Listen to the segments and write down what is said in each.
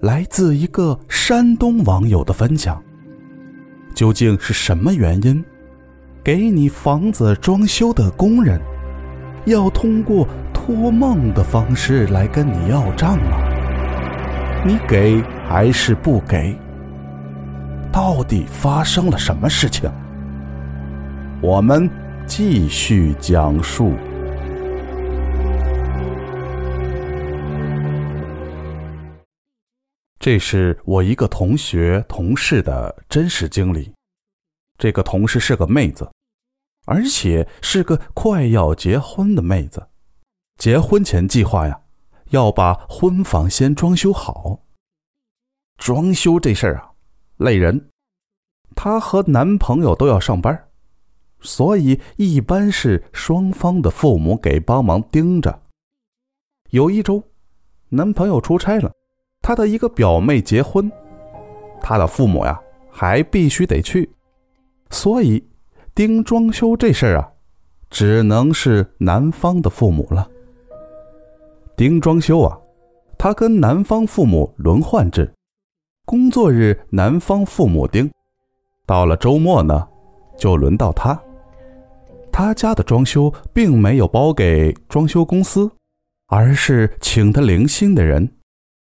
来自一个山东网友的分享，究竟是什么原因，给你房子装修的工人要通过托梦的方式来跟你要账呢？你给还是不给？到底发生了什么事情？我们继续讲述。这是我一个同学同事的真实经历。这个同事是个妹子，而且是个快要结婚的妹子。结婚前计划呀，要把婚房先装修好。装修这事儿啊，累人。她和男朋友都要上班，所以一般是双方的父母给帮忙盯着。有一周，男朋友出差了。他的一个表妹结婚，他的父母呀还必须得去，所以盯装修这事儿啊，只能是男方的父母了。盯装修啊，他跟男方父母轮换制，工作日男方父母盯，到了周末呢，就轮到他。他家的装修并没有包给装修公司，而是请的零星的人。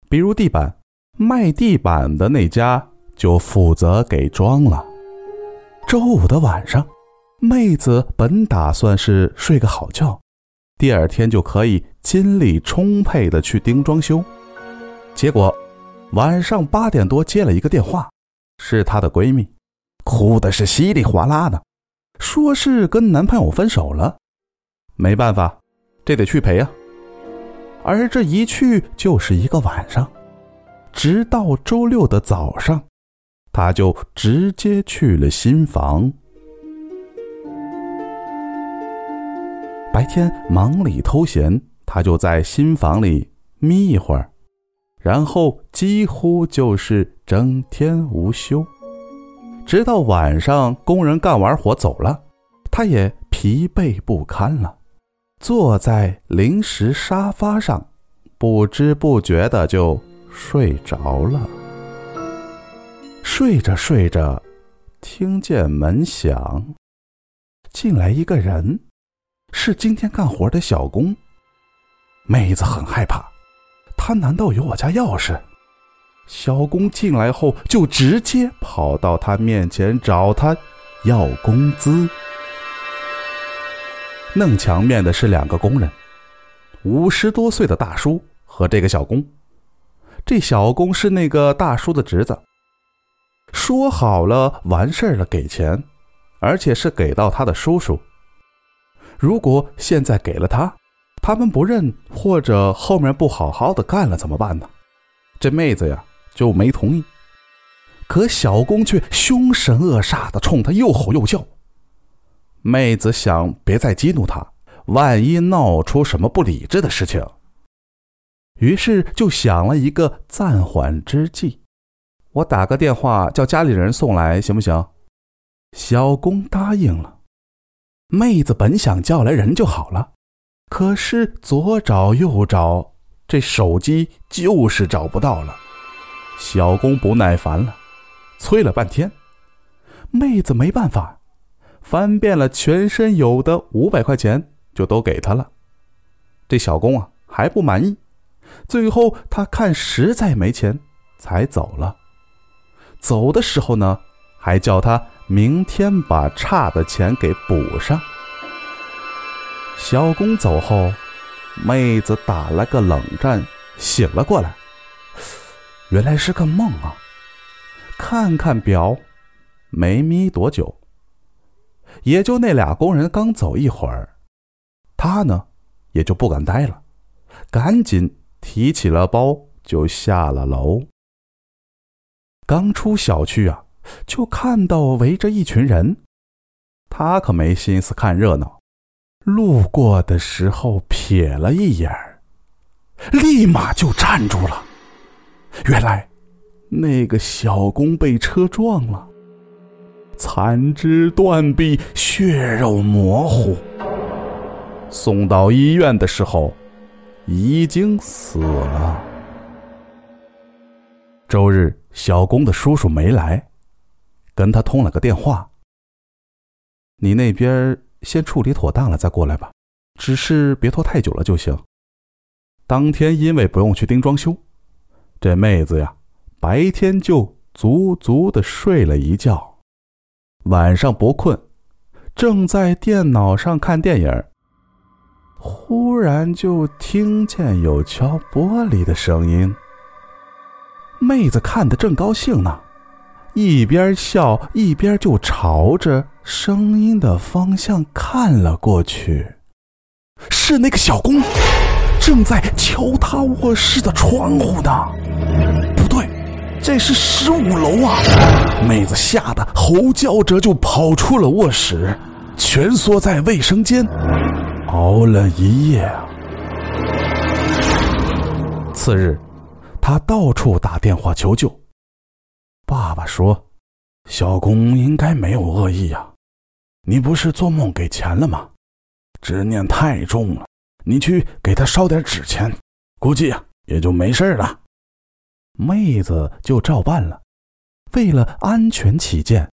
比如地板，卖地板的那家就负责给装了。周五的晚上，妹子本打算是睡个好觉，第二天就可以精力充沛的去盯装修。结果晚上八点多接了一个电话，是她的闺蜜，哭的是稀里哗啦的，说是跟男朋友分手了。没办法，这得去赔啊。而这一去就是一个晚上，直到周六的早上，他就直接去了新房。白天忙里偷闲，他就在新房里眯一会儿，然后几乎就是整天无休，直到晚上工人干完活走了，他也疲惫不堪了。坐在临时沙发上，不知不觉的就睡着了。睡着睡着，听见门响，进来一个人，是今天干活的小工。妹子很害怕，他难道有我家钥匙？小工进来后，就直接跑到他面前找他要工资。弄墙面的是两个工人，五十多岁的大叔和这个小工。这小工是那个大叔的侄子。说好了完事儿了给钱，而且是给到他的叔叔。如果现在给了他，他们不认或者后面不好好的干了怎么办呢？这妹子呀就没同意。可小工却凶神恶煞的冲他又吼又叫。妹子想别再激怒他，万一闹出什么不理智的事情，于是就想了一个暂缓之计。我打个电话叫家里人送来，行不行？小工答应了。妹子本想叫来人就好了，可是左找右找，这手机就是找不到了。小工不耐烦了，催了半天，妹子没办法。翻遍了全身有的五百块钱，就都给他了。这小工啊还不满意，最后他看实在没钱，才走了。走的时候呢，还叫他明天把差的钱给补上。小工走后，妹子打了个冷战，醒了过来，原来是个梦啊！看看表，没眯多久。也就那俩工人刚走一会儿，他呢也就不敢待了，赶紧提起了包就下了楼。刚出小区啊，就看到围着一群人。他可没心思看热闹，路过的时候瞥了一眼，立马就站住了。原来，那个小工被车撞了，残肢断臂，血肉模糊。送到医院的时候，已经死了。周日，小工的叔叔没来，跟他通了个电话。你那边先处理妥当了再过来吧，只是别拖太久了就行。当天因为不用去盯装修，这妹子呀，白天就足足的睡了一觉，晚上不困，正在电脑上看电影，忽然就听见有敲玻璃的声音。妹子看得正高兴呢，一边笑一边就朝着声音的方向看了过去，是那个小工，正在敲他卧室的窗户呢。这是十五楼啊！妹子吓得吼叫着就跑出了卧室，蜷缩在卫生间，熬了一夜啊。次日。他到处打电话求救。爸爸说：“小工应该没有恶意呀，你不是做梦给钱了吗？执念太重了，你去给他烧点纸钱，估计呀也就没事了。”妹子就照办了。为了安全起见，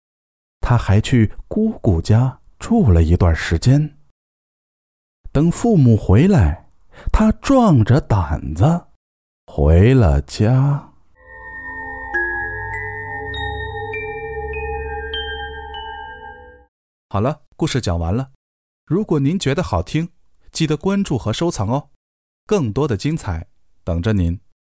他还去姑姑家住了一段时间。等父母回来，他壮着胆子。回了家。好了，故事讲完了。如果您觉得好听，记得关注和收藏哦，更多的精彩等着您。